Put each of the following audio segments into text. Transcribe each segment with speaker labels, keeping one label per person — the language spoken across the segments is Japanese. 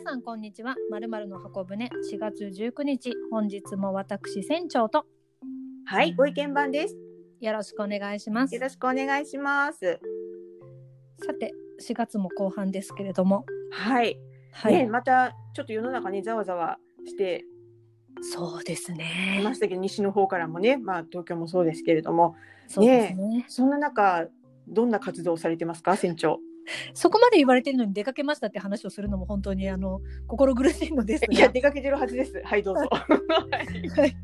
Speaker 1: 皆さんこんにちは。まるまるの箱舟4月19日、本日も私船長と
Speaker 2: はい、ご意見番です。
Speaker 1: よろしくお願いします
Speaker 2: よ。ろしくお願いします。
Speaker 1: さて、4月も後半ですけれども、
Speaker 2: はい、
Speaker 1: はい、
Speaker 2: ね、またちょっと世の中ね、ざわざわして
Speaker 1: そうです
Speaker 2: い
Speaker 1: ね
Speaker 2: ま。したけど、西の方からもね、まあ東京もそうですけれども、
Speaker 1: そうですね。
Speaker 2: そんな中、どんな活動をされてますか、船長？
Speaker 1: そこまで言われてるのに出かけましたって話をするのも本当にあの心苦しいのですが、
Speaker 2: いや、出かけてるはずです。はい、どうぞ。
Speaker 1: はい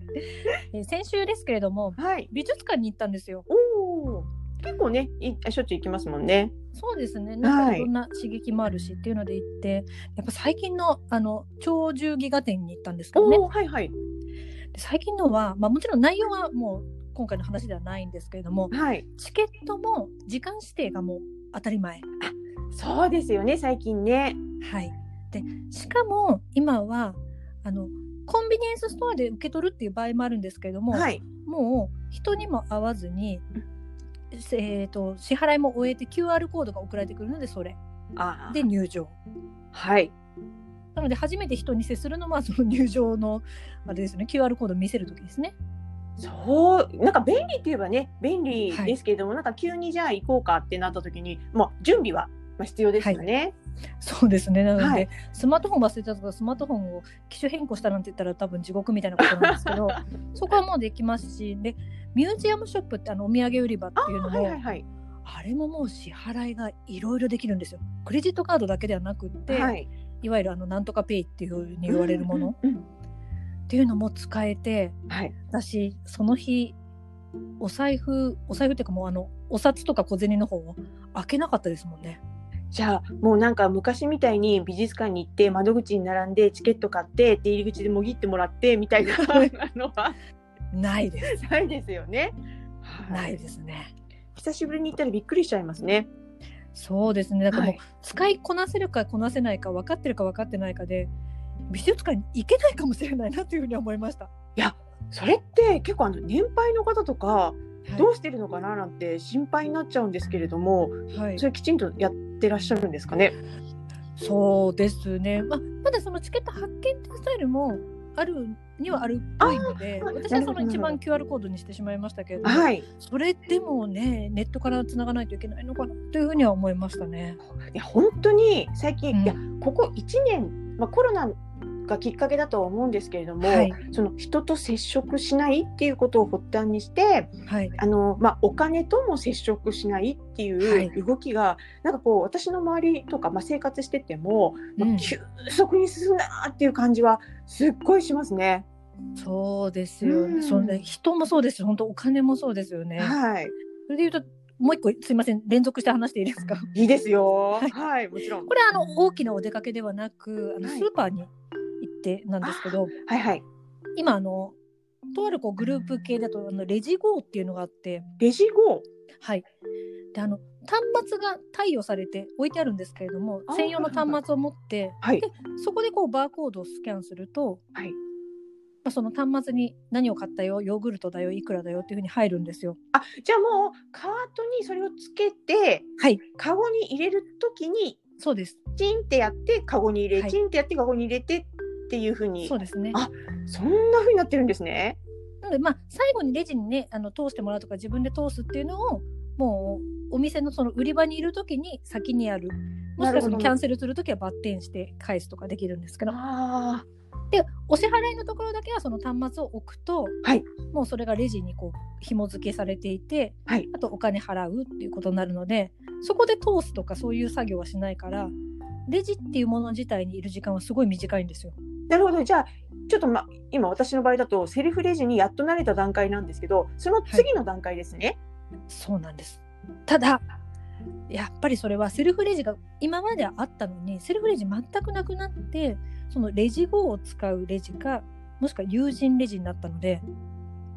Speaker 1: えー先週ですけれども、
Speaker 2: はい。
Speaker 1: 美術館に行ったんですよ。
Speaker 2: おお。結構ね、いしょっちゅう行きますもんね。
Speaker 1: そうですね。なん
Speaker 2: はい
Speaker 1: かいろんな刺激もあるしっていうので行って、やっぱ最近のあの鳥獣戯画展に行ったんですけどね。
Speaker 2: おお、はいはい。
Speaker 1: で最近のは、まあ、もちろん内容はもう今回の話ではないんですけれども
Speaker 2: はい。
Speaker 1: チケットも時間指定がもう当たり前。
Speaker 2: そうですよね、最近ね。
Speaker 1: はい、でしかも今はあのコンビニエンスストアで受け取るっていう場合もあるんですけれども、
Speaker 2: はい。
Speaker 1: もう人にも会わずに、えー、と支払いも終えて QR コードが送られてくるのでそれ
Speaker 2: あ
Speaker 1: で入場。
Speaker 2: はい。
Speaker 1: なので初めて人に接するのは その入場のあれですね QR コードを見せる時ですね。
Speaker 2: そうなんか便利って言えばね便利ですけれども、なんか急にじゃあ行こうかってなった時にもう準備はまあ必要ですよね。
Speaker 1: そうですね。なので、
Speaker 2: はい
Speaker 1: スマートフォン忘れたとか、スマートフォンを機種変更したなんて言ったら多分地獄みたいなことなんですけど、そこはもうできますし、で、ミュージアムショップってあのお土産売り場っていうのも、
Speaker 2: はいはいはい。
Speaker 1: あれももう支払いがいろいろできるんですよ。クレジットカードだけではなくって、、
Speaker 2: はいい。
Speaker 1: わゆるあのなんとかペイっていうふうに言われるもの
Speaker 2: うんうん
Speaker 1: っていうのも使えて、
Speaker 2: はい。
Speaker 1: 私、その日、お財布、お財布っていうかもうあの、お札とか小銭の方を開けなかったですもんね。
Speaker 2: じゃあもうなんか昔みたいに美術館に行って窓口に並んでチケット買ってで入り口でもぎってもらってみたいなのは
Speaker 1: ないです。
Speaker 2: ないですよね。は
Speaker 1: ないですね。
Speaker 2: 久しぶりに行ったらびっくりしちゃいますね。
Speaker 1: そうですね。だからもう、
Speaker 2: はい
Speaker 1: 使いこなせるかこなせないか分かってるか分かってないかで美術館に行けないかもしれないなというふうに思いました。
Speaker 2: それって結構あの年配の方とか
Speaker 1: はい
Speaker 2: どうしてるのかななんて心配になっちゃうんですけれども、
Speaker 1: はい
Speaker 2: それきちんとやってらっしゃるんですかね？
Speaker 1: そうですね。まあ、まだそのチケット発見ってスタイルもあるにはあるっぽいので、私はその一番 QR コードにしてしまいましたけれども、
Speaker 2: はい。
Speaker 1: それでもね、ネットからつながないといけないのかなというふうには思いましたね。
Speaker 2: いや本当に最近、
Speaker 1: うん
Speaker 2: いやここ1年、まあ、コロナがきっかけだとは思うんですけれども、
Speaker 1: はい
Speaker 2: その人と接触しないっていうことを発端にして
Speaker 1: はい。
Speaker 2: あの、まあ、お金とも接触しないって
Speaker 1: はい
Speaker 2: いう動きが、なんかこう私の周りとか、まあ、生活してても、まあ
Speaker 1: うん
Speaker 2: 急速に進んだなっていう感じはすっごいしますね。
Speaker 1: そうですよ、
Speaker 2: うん
Speaker 1: そうね。人もそうですし、本当お金もそうですよね。
Speaker 2: はい、
Speaker 1: それで言うと、もう一個すいません、連続して話していいですか？
Speaker 2: いいですよ。
Speaker 1: はい
Speaker 2: はい、もちろん
Speaker 1: こ。れあの大きなお出かけではなく、あの
Speaker 2: はい
Speaker 1: スーパーにてなんですけど、
Speaker 2: はいはい。
Speaker 1: 今あのとあるこうグループ系だとあのレジゴーっていうのがあって、
Speaker 2: レジ後。
Speaker 1: はい。であの端末が貸与されて置いてあるんですけれども専用の端末を持って
Speaker 2: はい
Speaker 1: でそこでこうバーコードをスキャンすると、
Speaker 2: はい。
Speaker 1: まあ、その端末に何を買ったよヨーグルトだよいくらだよっていうふうに入るんですよ。
Speaker 2: あ、じゃあもうカートにそれをつけて、
Speaker 1: はい
Speaker 2: カゴに入れるときに
Speaker 1: そうです
Speaker 2: チンってやってカゴに入れ、
Speaker 1: はい
Speaker 2: チンってやってカゴに入れてっていうふうに。
Speaker 1: そうですね。
Speaker 2: あそんなふうになってるんですね。
Speaker 1: なのでまあ最後にレジにねあの通してもらうとか自分で通すっていうのをもうお店のその売り場にいる時に先にやる。もしくはそのキャンセルする時はバッテンして返すとかできるんですけど。
Speaker 2: あ
Speaker 1: でお支払いのところだけはその端末を置くと、
Speaker 2: はい。
Speaker 1: もうそれがレジにこう紐付けされていて、
Speaker 2: はい。
Speaker 1: あとお金払うっていうことになるのでそこで通すとかそういう作業はしないからレジっていうもの自体にいる時間はすごい短いんですよ。
Speaker 2: あ、なるほど。じゃあちょっとま今私の場合だとセルフレジにやっと慣れた段階なんですけど、その次の段階ですね。
Speaker 1: そうなんです。ただ、やっぱりそれはセルフレジが今まではあったのに、セルフレジ全くなくなって、そのレジ後を使うレジか、もしくは友人レジになったので、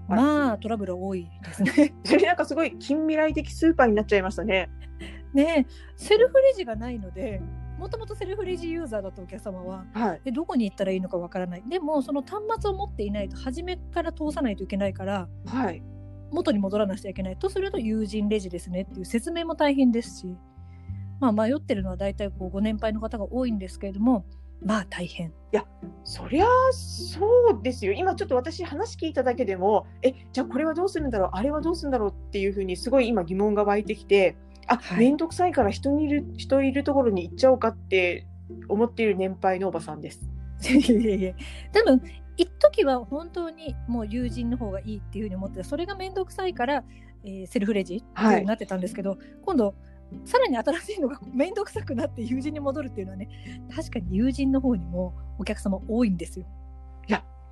Speaker 1: まあトラブル多いですね。
Speaker 2: それなんかすごい近未来的スーパーになっちゃいましたね。
Speaker 1: ねえセルフレジがないので、もともとセルフレジユーザーだったお客様は、
Speaker 2: はい。
Speaker 1: でどこに行ったらいいのかわからない。でも、その端末を持っていないと、初めから通さないといけないから、
Speaker 2: はい。
Speaker 1: 元に戻らなくちゃいけないとすると友人レジですねっていう説明も大変ですし、まあ、迷ってるのは大体こうご年配の方が多いんですけれどもまあ大変。
Speaker 2: そりゃそうですよ今ちょっと私話聞いただけでもえじゃあこれはどうするんだろうあれはどうするんだろうっていうふうにすごい今疑問が湧いてきてあ
Speaker 1: はい
Speaker 2: 面倒、くさいから人にいる人いるところに行っちゃおうかって思っている年配のおばさんです。
Speaker 1: いやいや多分一時は本当にもう友人の方がいいっていうふうに思ってたそれが面倒くさいから、えーセルフレジっていうになってたんですけど、今度さらに新しいのが 面倒くさくなって友人に戻るっていうのはね確かに友人の方にもお客様多いんですよ。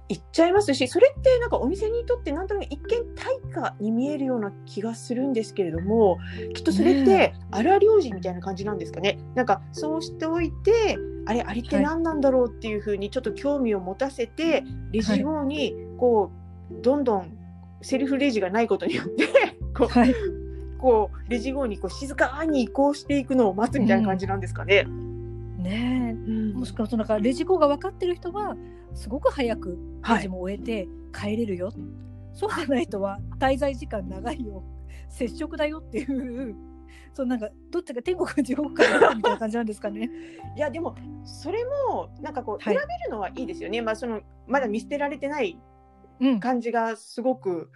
Speaker 2: 行っちゃいますしそれってなんかお店にとってなんとなく一見対価に見えるような気がするんですけれどもきっとそれって荒療治みたいな感じなんですかね。なんかそうしておいてあれあれって何なんだろうっていうふうにちょっと興味を持たせて、レジ後にこうどんどんセルフレジがないことによって こう
Speaker 1: はい、
Speaker 2: こうレジ後にこう静かに移行していくのを待つみたいな感じなんですかね。
Speaker 1: ね。えもしくはそのレジ後が分かってる人はすごく早くレジも終えて帰れるよ、そうじゃない人は滞在時間長いよ。接触だよっていうそうなんかどっちが天国か地獄かみたいな感じなんですかね。
Speaker 2: いやでもそれもなんかこう
Speaker 1: はい。
Speaker 2: 選べるのはいいですよね。まあそのまだ見捨てられてない
Speaker 1: うん。
Speaker 2: 感じがすごく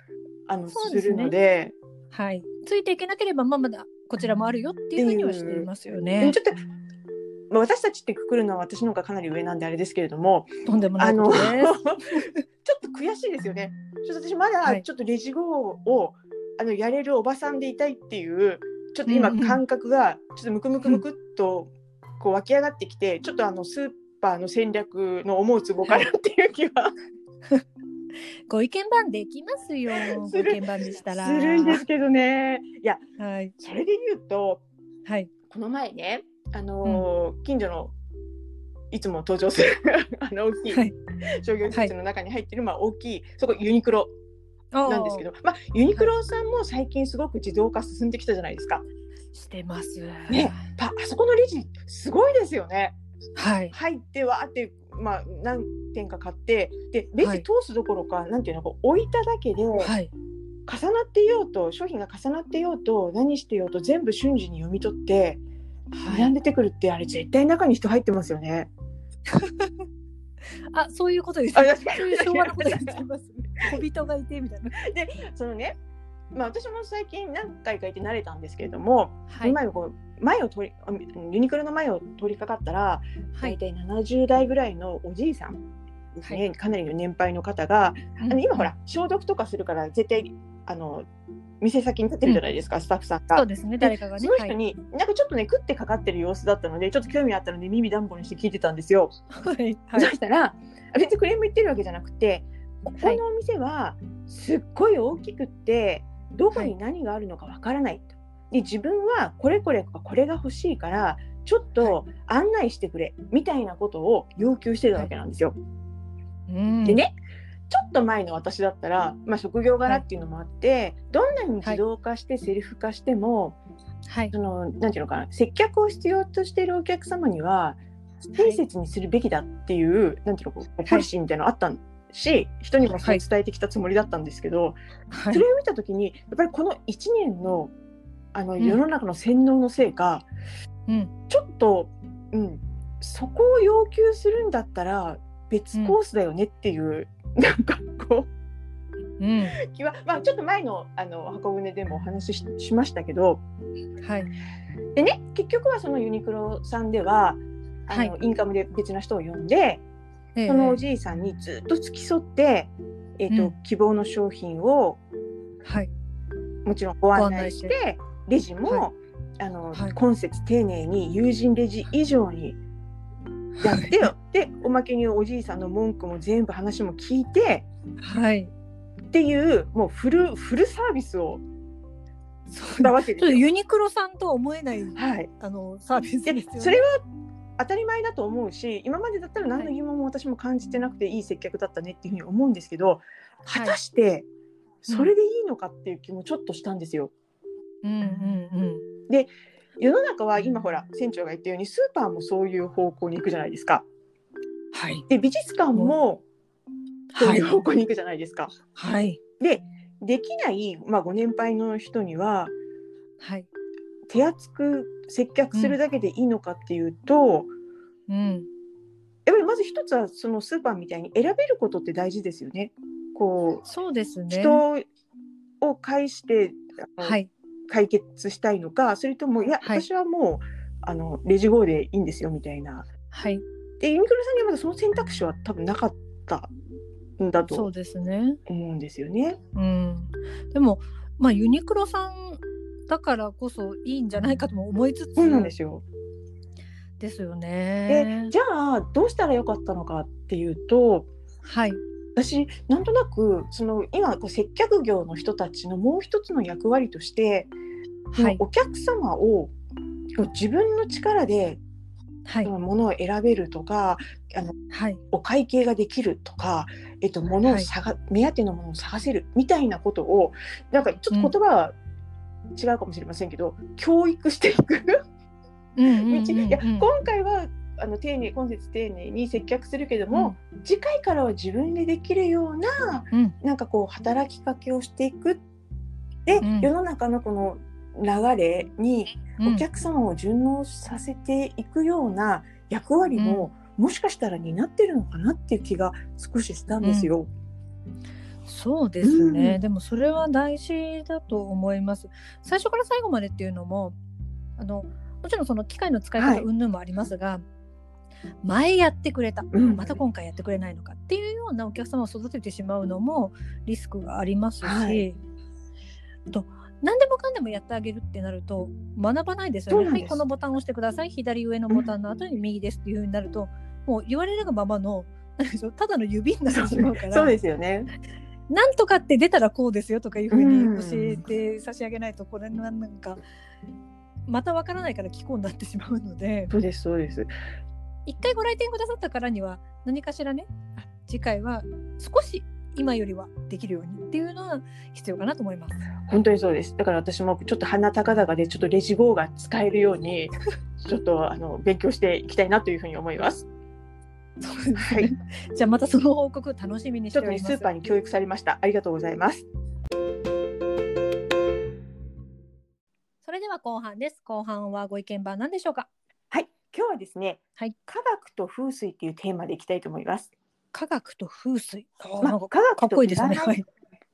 Speaker 2: あの
Speaker 1: そうですね。
Speaker 2: するので、
Speaker 1: はい、ついていけなければまあまだこちらもあるよっていうふうにはしていますよ
Speaker 2: で
Speaker 1: ね
Speaker 2: も。ちょっと、まあ、私たちってくくるのは私の方がかなり上なんであれですけれども、
Speaker 1: とんでもないことです。
Speaker 2: ちょっと悔しいですよね。ちょっと私ま
Speaker 1: はい
Speaker 2: だちょっとレジ後をあのやれるおばさんでいたいっていうちょっと今感覚がちょっとムクムクムクっとこう湧き上がってきて、ちょっとあのスーパーの戦略の思うツボかなっていう気は
Speaker 1: ご意見番できますよ。ご
Speaker 2: する
Speaker 1: 意見番でしたら。
Speaker 2: するんですけどね。いや
Speaker 1: はい。
Speaker 2: それで言うと
Speaker 1: はい。
Speaker 2: この前ねあのー近所のいつも登場する あの大きい
Speaker 1: はい。
Speaker 2: 商業施設の中に入ってる、まあ、大きいそこユニクロなんですけ
Speaker 1: ど。
Speaker 2: ど、まあ、ユニクロさんも最近すごく自動化進んできたじゃないですか。
Speaker 1: してます。
Speaker 2: ねパあそこのレジすごいですよね。
Speaker 1: はい。
Speaker 2: 入ってわーって、まあ、何点か買ってでレ
Speaker 1: はい
Speaker 2: ジ通すどころか、なんていうのこう置いただけで、
Speaker 1: はい。
Speaker 2: 重なっていようと商品が重なっていようと何してようと全部瞬時に読み取って
Speaker 1: はい。
Speaker 2: 並んでてくるってあれ絶対中に人入ってますよね。
Speaker 1: あ、そういうことです。
Speaker 2: あ
Speaker 1: そういう昭和のこと言ってます。小人がいてみたいな。
Speaker 2: そのね、まあ、私も最近何回か行って慣れたんですけれども、
Speaker 1: はい。
Speaker 2: 前をこう前を通りあユニクロの前を通りかかったら、
Speaker 1: はい。
Speaker 2: 大体70代ぐらいのおじいさんですね、
Speaker 1: は
Speaker 2: かなりの年配の方が、あの今ほら消毒とかするから絶対あの店先に立ってるじゃないですか、スタッフさんが。
Speaker 1: そうですね。誰かがね。
Speaker 2: その人に、なんかちょっとね食ってかかってる様子だったのでちょっと興味あったので耳ダンボにして聞いてたんですよ。
Speaker 1: はい。はい。
Speaker 2: そしたら別にクレーム言ってるわけじゃなくてここ
Speaker 1: はい
Speaker 2: のお店はすっごい大きくってどこに何があるのかわからないと。で自分はこれこれこれが欲しいからちょっと案内してくれみたいなことを要求してたわけなんですよ。
Speaker 1: うん
Speaker 2: で。ねちょっと前の私だったら、まあ、職業柄っていうのもあって、どんなに自動化してセルフ化しても、
Speaker 1: はい。
Speaker 2: そ。のなんていうのかな接客を必要としているお客様には親切にするべきだっていう、なんていうのこうポリシーみたいなのあったし、人にも伝えてきたつもりだったんですけど、
Speaker 1: はい。
Speaker 2: それを見た時にやっぱりこの1年のあの
Speaker 1: うん。
Speaker 2: 世の中の洗脳のせいか、
Speaker 1: うん。
Speaker 2: ちょっと、うん、そこを要求するんだったら別コースだよねっていう、なんかこ
Speaker 1: う。ん。
Speaker 2: う気は、まあ、ちょっと前のあの箱舟でもお話しししましたけど。
Speaker 1: はい。
Speaker 2: でね結局はそのユニクロさんではあの、
Speaker 1: はい。
Speaker 2: インカムで別な人を呼んで
Speaker 1: ええ。
Speaker 2: そのおじいさんにずっと付き添って、えーと
Speaker 1: うん。
Speaker 2: 希望の商品を
Speaker 1: はい。
Speaker 2: もちろんご案内してレジも、
Speaker 1: は
Speaker 2: あの
Speaker 1: はい。
Speaker 2: 今節丁寧に友人レジ以上にやってよ、でおまけにおじいさんの文句も全部話も聞いて
Speaker 1: はい。
Speaker 2: っていうもうフルフルサービスを
Speaker 1: そう
Speaker 2: したわけですよ。
Speaker 1: ユニクロさんとは思えない
Speaker 2: はい、
Speaker 1: あのサービスね。
Speaker 2: それは当たり前だと思うし今までだったら何の疑問も私も感じてなくていい接客だったねっていうふうに思うんですけど果たしてそれでいいのかっていう気もちょっとしたんですよ。
Speaker 1: うんうんうん。
Speaker 2: 世の中は今ほら船長が言ったようにスーパーもそういう方向に行くじゃないですか。
Speaker 1: はい。
Speaker 2: で美術館もそう
Speaker 1: はい
Speaker 2: いう方向に行くじゃないですか。
Speaker 1: はい。
Speaker 2: でできない、まあ、ご年配の人には
Speaker 1: はい。
Speaker 2: 手厚く接客するだけでいいのかっていうと、
Speaker 1: うん。
Speaker 2: ぱりまず一つはそのスーパーみたいに選べることって大事ですよね。こう
Speaker 1: そうですね。
Speaker 2: 人を介して
Speaker 1: はい。
Speaker 2: 解決したいのかそれともいや、
Speaker 1: はい
Speaker 2: 私はもうあのレジ号でいいんですよみたいな。
Speaker 1: はい。
Speaker 2: でユニクロさんにはまだその選択肢は多分なかったんだと
Speaker 1: そうですね。
Speaker 2: 思うんですよね。
Speaker 1: うん。でも、まあ、ユニクロさんだからこそいいんじゃないかとも思いつつ
Speaker 2: そうなんですよ。
Speaker 1: ですよ
Speaker 2: で
Speaker 1: ね。
Speaker 2: じゃあどうしたらよかったのかっていうと
Speaker 1: はい。
Speaker 2: 私なんとなくその今こう接客業の人たちのもう一つの役割として、
Speaker 1: はい。
Speaker 2: お客様を自分の力で
Speaker 1: はい。
Speaker 2: 物を選べるとか
Speaker 1: はい。
Speaker 2: お会計ができるとか、えっと、物を探、目当てのものを探せるみたいなことをなんかちょっと言葉は違うかもしれませんけど、教育していく。道、
Speaker 1: うん
Speaker 2: 今回はあの丁寧今節丁寧に接客するけども、次回からは自分でできるような
Speaker 1: うん。
Speaker 2: なんかこう働きかけをしていく。で、
Speaker 1: うん。
Speaker 2: 世の中のこの流れに
Speaker 1: うん。
Speaker 2: お客様を順応させていくような役割も、もしかしたら担ってるのかなっていう気が少ししたんですよ。
Speaker 1: そうですね、
Speaker 2: うん。
Speaker 1: でもそれは大事だと思います。最初から最後までっていうのもあのもちろんその機械の使い
Speaker 2: はい。
Speaker 1: 方云々もありますが、前やってくれた、
Speaker 2: うん。
Speaker 1: また今回やってくれないのかっていうようなお客様を育ててしまうのもリスクがありますし、
Speaker 2: はい。
Speaker 1: あと何でもかんでもやってあげるってなると学ばないですよね。はいこのボタンを押してください左上のボタンの後に右ですっていうふうになると、もう言われるがままのただの指になってしまうから。
Speaker 2: そうですよね。
Speaker 1: なんとかって出たらこうですよとかいうふうに
Speaker 2: うん
Speaker 1: 教えて差し上げないとこれはなんかまたわからないから聞こうになってしまうので
Speaker 2: そうですそうです。
Speaker 1: 一回ご来店くださったからには何かしらねあ次回は少し今よりはできるようにっていうのは必要かなと思います。
Speaker 2: 本当にそうです。だから私もちょっと鼻高々でちょっとレジ号が使えるように ちょっとあの勉強していきたいなというふうに思います。
Speaker 1: そうですね
Speaker 2: はい
Speaker 1: じゃあまたその報告楽しみにし
Speaker 2: ちょっとね
Speaker 1: ております。
Speaker 2: スーパーに教育されました。ありがとうございます。
Speaker 1: それでは後半です。後半はご意見番なんでしょうか？
Speaker 2: はい、今日はですね、
Speaker 1: はい
Speaker 2: 科学と風水っていうテーマでいきたいと思います。
Speaker 1: 科学と風水。あー
Speaker 2: まあ科学と
Speaker 1: かっこいいですね。
Speaker 2: 占
Speaker 1: はい。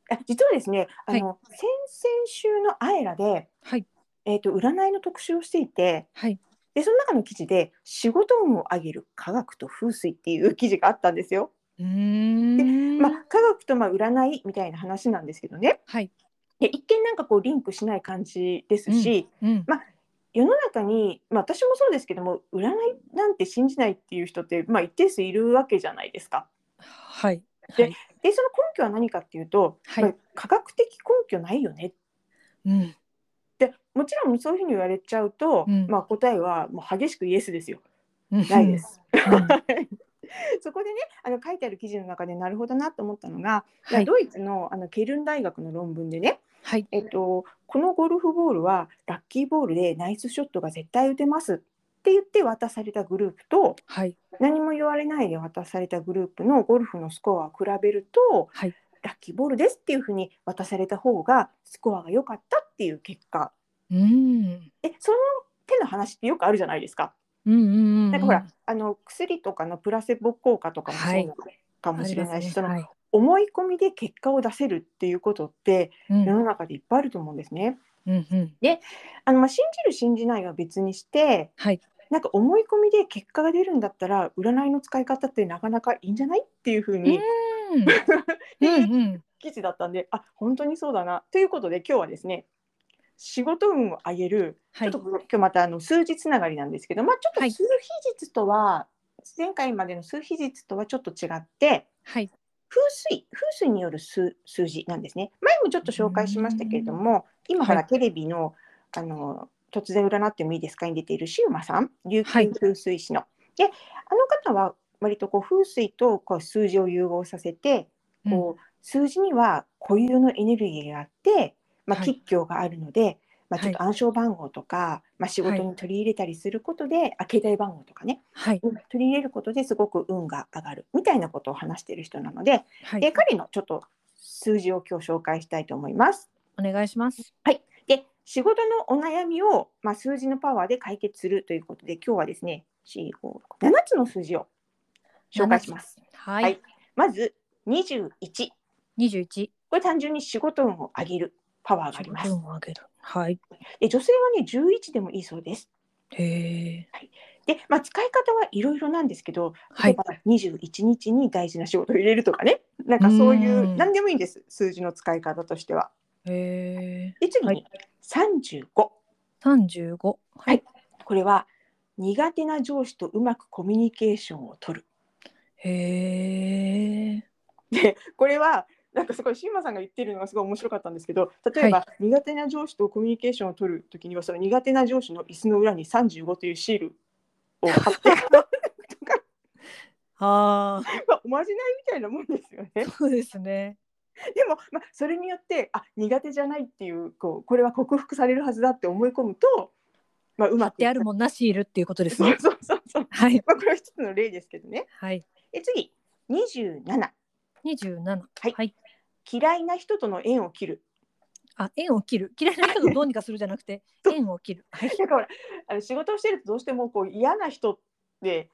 Speaker 2: あ実はですね、あの、先々週のアエラで、
Speaker 1: はい。
Speaker 2: えっ、と占いの特集をしていて、
Speaker 1: はい。
Speaker 2: でその中の記事で仕事運を上げる科学と風水っていう記事があったんですよ。
Speaker 1: うーん。
Speaker 2: まあ科学とまあ占いみたいな話なんですけどね。
Speaker 1: はい。
Speaker 2: で一見なんかこうリンクしない感じですし、
Speaker 1: うん。
Speaker 2: 世の中に、まあ、私もそうですけども占いなんて信じないっていう人って、まあ、一定数いるわけじゃないですか。
Speaker 1: はい。
Speaker 2: で
Speaker 1: はい。
Speaker 2: でその根拠は何かっていうと、
Speaker 1: はい
Speaker 2: まあ科学的根拠ないよね
Speaker 1: うん。
Speaker 2: でもちろんそういうふうに言われちゃうと、
Speaker 1: うん
Speaker 2: まあ、答えはもう激しくイエスですよ。
Speaker 1: な
Speaker 2: ないで。す。
Speaker 1: うん
Speaker 2: そこでねあの書いてある記事の中でなるほどなと思ったのが、
Speaker 1: はい。
Speaker 2: ドイツのあのケルン大学の論文でね、
Speaker 1: はい。
Speaker 2: えっと、このゴルフボールはラッキーボールでナイスショットが絶対打てますって言って渡されたグループと
Speaker 1: はい。
Speaker 2: 何も言われないで渡されたグループのゴルフのスコアを比べると
Speaker 1: はい。
Speaker 2: ラッキーボールですっていうふうに渡された方がスコアが良かったっていう結果
Speaker 1: うん。
Speaker 2: でその手の話ってよくあるじゃないですか？
Speaker 1: うんうんうん。
Speaker 2: なんかほら、あの薬とかのプラセボ効果とかもそう
Speaker 1: はい
Speaker 2: なのかもしれないし、その
Speaker 1: はい。
Speaker 2: 思い込みで結果を出せるっていうことって
Speaker 1: うん
Speaker 2: 世の中でいっぱいあると思うんですね。
Speaker 1: うんうん。
Speaker 2: あのまあ信じる信じないは別にして
Speaker 1: はい。
Speaker 2: なんか思い込みで結果が出るんだったら占いの使い方ってなかなかいいんじゃないっていうふうに
Speaker 1: うん。
Speaker 2: 記事だったんであ本当にそうだなということで今日はですね仕事運を上げる、
Speaker 1: はい
Speaker 2: ちょっと今日またあの数字つながりなんですけど、まあ、ちょっと
Speaker 1: はい
Speaker 2: 数比率とは、前回までの数比率とはちょっと違って
Speaker 1: はい。
Speaker 2: 風水風水による数数字なんですね。前もちょっと紹介しましたけれども今ほら、
Speaker 1: はい。
Speaker 2: テレビのあの突然占ってもいいですかに出ているシウマさん琉
Speaker 1: はい。
Speaker 2: 球風水師の。であの方は割とこう風水とこう数字を融合させてこう数字には固有のエネルギーがあって、まあ、
Speaker 1: はい。
Speaker 2: 吉凶があるので、まあ、
Speaker 1: はい
Speaker 2: ちょっと暗証番号とか、まあ、仕事に取り入れたりすることで、あ携帯番号とかね
Speaker 1: はい。
Speaker 2: うん取り入れることですごく運が上がるみたいなことを話している人なので、
Speaker 1: はい。
Speaker 2: で彼のちょっと数字を今日紹介したいと思います。
Speaker 1: お願いします。
Speaker 2: で仕事のお悩みを、まあ、数字のパワーで解決するということで今日はですね4 5 6 7つの数字を紹介します。
Speaker 1: はい。
Speaker 2: はいまず21。
Speaker 1: 二十一。
Speaker 2: これ単純に仕事運を上げるパワーがあります。
Speaker 1: 分を上げる。はい。
Speaker 2: で女性はね11でもいいそうです。
Speaker 1: へえ。
Speaker 2: で、まあ、使い方はいろいろなんですけど、
Speaker 1: はい。
Speaker 2: 例えば21日に大事な仕事を入れるとかね、なんかそういうう、
Speaker 1: ん
Speaker 2: 何でもいいんです、数字の使い方としては。
Speaker 1: へえ。
Speaker 2: で、次に
Speaker 1: はい
Speaker 2: 35。
Speaker 1: 三十五。はい。
Speaker 2: これは苦手な上司とうまくコミュニケーションを取る。
Speaker 1: へえ。
Speaker 2: で、これは、なんかすごい、シンマさんが言ってるのがすごい面白かったんですけど、例えば、苦手な上司とコミュニケーションを取るときには、その苦手な上司の椅子の裏に35というシールを貼ってとか、
Speaker 1: あ
Speaker 2: まあ、おまじないみたいなもんですよね。
Speaker 1: あ。そうですね。
Speaker 2: でも、まあ、それによってあ苦手じゃないっていうこうこれは克服されるはずだって思い込むと、まあ、うまく
Speaker 1: であるもんなしいるっていうことですね。
Speaker 2: そうそうそうそう、
Speaker 1: はい。
Speaker 2: まあ、これは一つの例ですけどね
Speaker 1: はい。
Speaker 2: で次27
Speaker 1: 二十七。
Speaker 2: はい
Speaker 1: はい。
Speaker 2: 嫌いな人との縁を切る
Speaker 1: あ、縁を切る。嫌いな人とどうにかするじゃなくて、縁を切る。はい。
Speaker 2: だからあの仕事をしてるとどうしてもこう嫌な人って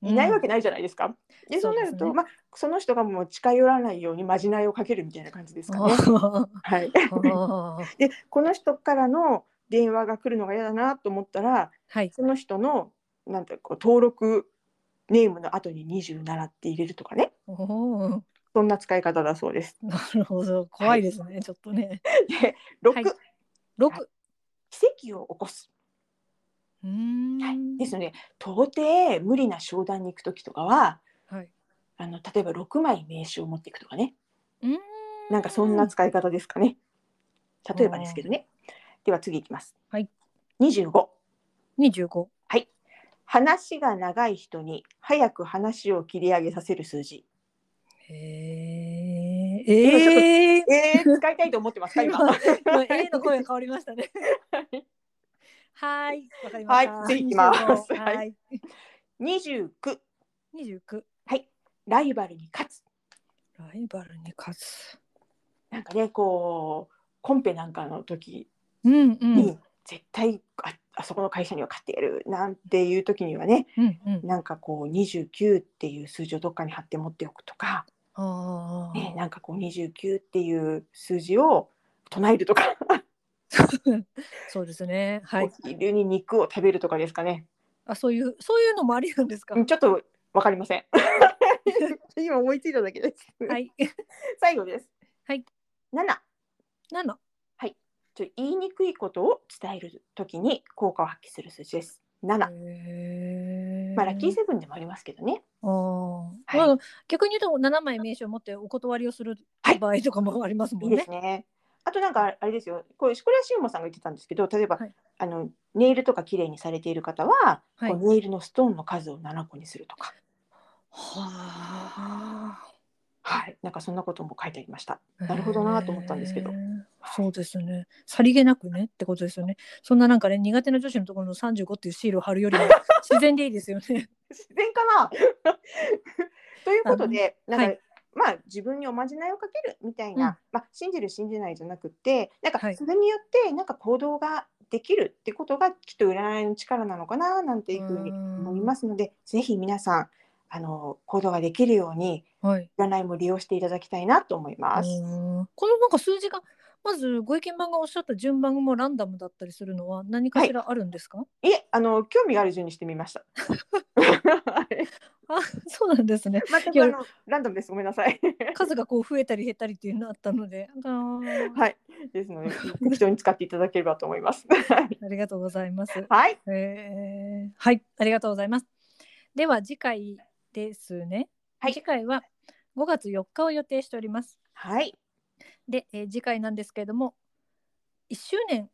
Speaker 2: いないわけないじゃないですか。でそうなると、
Speaker 1: ね
Speaker 2: まあ、その人がもう近寄らないようにまじないをかけるみたいな感じですかね。
Speaker 1: あ
Speaker 2: はい、
Speaker 1: あ。
Speaker 2: でこの人からの電話が来るのが嫌だなと思ったら
Speaker 1: はい。
Speaker 2: その人のなんてこう登録ネームの後に27って入れるとかね
Speaker 1: おお。
Speaker 2: そんな使い方だそうです。
Speaker 1: なるほど。怖いですね。ちょっとね。
Speaker 2: で6、
Speaker 1: はい六。
Speaker 2: 奇跡を起こす、
Speaker 1: うーん。
Speaker 2: ですので到底無理な商談に行く時とかは
Speaker 1: はい。
Speaker 2: あの例えば6枚名刺を持っていくとかね
Speaker 1: ん。
Speaker 2: なんかそんな使い方ですかね例えばですけどねでは次いきます。
Speaker 1: はい、
Speaker 2: 25
Speaker 1: 二十五。
Speaker 2: 話が長い人に早く話を切り上げさせる数字。
Speaker 1: へえ。
Speaker 2: 今ちょっと
Speaker 1: ええ。
Speaker 2: えー、使いたいと思ってますか今。
Speaker 1: 今 A の声が変わりましたね。はい、わかりました。
Speaker 2: はい次行きます
Speaker 1: 25はい。
Speaker 2: 29
Speaker 1: 二十九。
Speaker 2: ライバルに勝つ。
Speaker 1: ライバルに勝つ。
Speaker 2: なんかねこうコンペなんかの時
Speaker 1: うんう
Speaker 2: に、
Speaker 1: ん。
Speaker 2: 絶対ああそこの会社には勝ってやるなんていう時にはね
Speaker 1: うんうん。
Speaker 2: なんかこう29っていう数字をどっかに貼って持っておくとか。ね、なんかこう29っていう数字を唱えるとか、
Speaker 1: そうですね。はい。
Speaker 2: お昼に肉を食べるとかですかね。
Speaker 1: あ、そういう、そういうのもありなんですか？
Speaker 2: うんちょっとわかりません。今思いついただけです。
Speaker 1: はい。
Speaker 2: 最後です。
Speaker 1: はい。
Speaker 2: 7
Speaker 1: 七。
Speaker 2: ちょ言いにくいことを伝えるときに効果を発揮する数字です。7。
Speaker 1: へえ。
Speaker 2: まあラッキーセブンでもありますけどね。
Speaker 1: ああ、
Speaker 2: はい
Speaker 1: まあ逆に言うと七枚名刺を持ってお断りをする
Speaker 2: はい
Speaker 1: 場合とかもありますも
Speaker 2: いいで
Speaker 1: んね。
Speaker 2: すね。あとなんかあれですよ。これこれはしおもさんが言ってたんですけど、例えば、
Speaker 1: はい
Speaker 2: あのネイルとか綺麗にされている方は、
Speaker 1: はい
Speaker 2: ネイルのストーンの数を7個にするとか、
Speaker 1: は
Speaker 2: はい、なんかそんなことも書いてありました。
Speaker 1: あ。
Speaker 2: なるほどなと思ったんですけど。
Speaker 1: そうですね。さりげなくねってことですよね。そんななんかね苦手な女子のところの三十五っていうシールを貼るよりも 自然でいいですよね。
Speaker 2: 自然かな ということで、なんか、
Speaker 1: はい
Speaker 2: まあ自分におまじないをかけるみたいな、
Speaker 1: うん
Speaker 2: まあ信じる信じないじゃなくてなんか
Speaker 1: はい
Speaker 2: それによってなんか行動ができるってことがきっと占いの力なのかななんていうふうに思いますのでぜひ皆さんあの行動ができるように
Speaker 1: はい。
Speaker 2: 占いも利用していただきたいなと思います。
Speaker 1: うんこのなんか数字がまずご意見番がおっしゃった順番もランダムだったりするのは何かしらあるんですか？
Speaker 2: いえあの興味がある順にしてみました。は い
Speaker 1: あ、そうなんですね。
Speaker 2: 全くあのランダムですごめんなさい。
Speaker 1: 数がこう増えたり減ったりっていうのあったので、あー
Speaker 2: はいですので 適当に使っていただければと思います。
Speaker 1: ありがとうございます。
Speaker 2: はい
Speaker 1: えーはい、ありがとうございます。では次回ですね。
Speaker 2: はい
Speaker 1: 次回は5月4日を予定しております。
Speaker 2: はい
Speaker 1: で、えー次回なんですけれども、1周年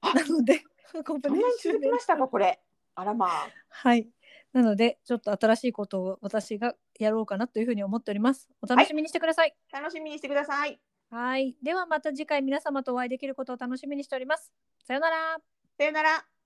Speaker 2: あ
Speaker 1: なので、コンパ
Speaker 2: そんなに
Speaker 1: ネ一周年
Speaker 2: 続きましたか？これ。あらまあ。
Speaker 1: はい。なので、ちょっと新しいことを私がやろうかなというふうに思っております。お楽しみにしてください。
Speaker 2: 楽しみにしてください。
Speaker 1: はい。ではまた次回皆様とお会いできることを楽しみにしております。さようなら。
Speaker 2: さよなら。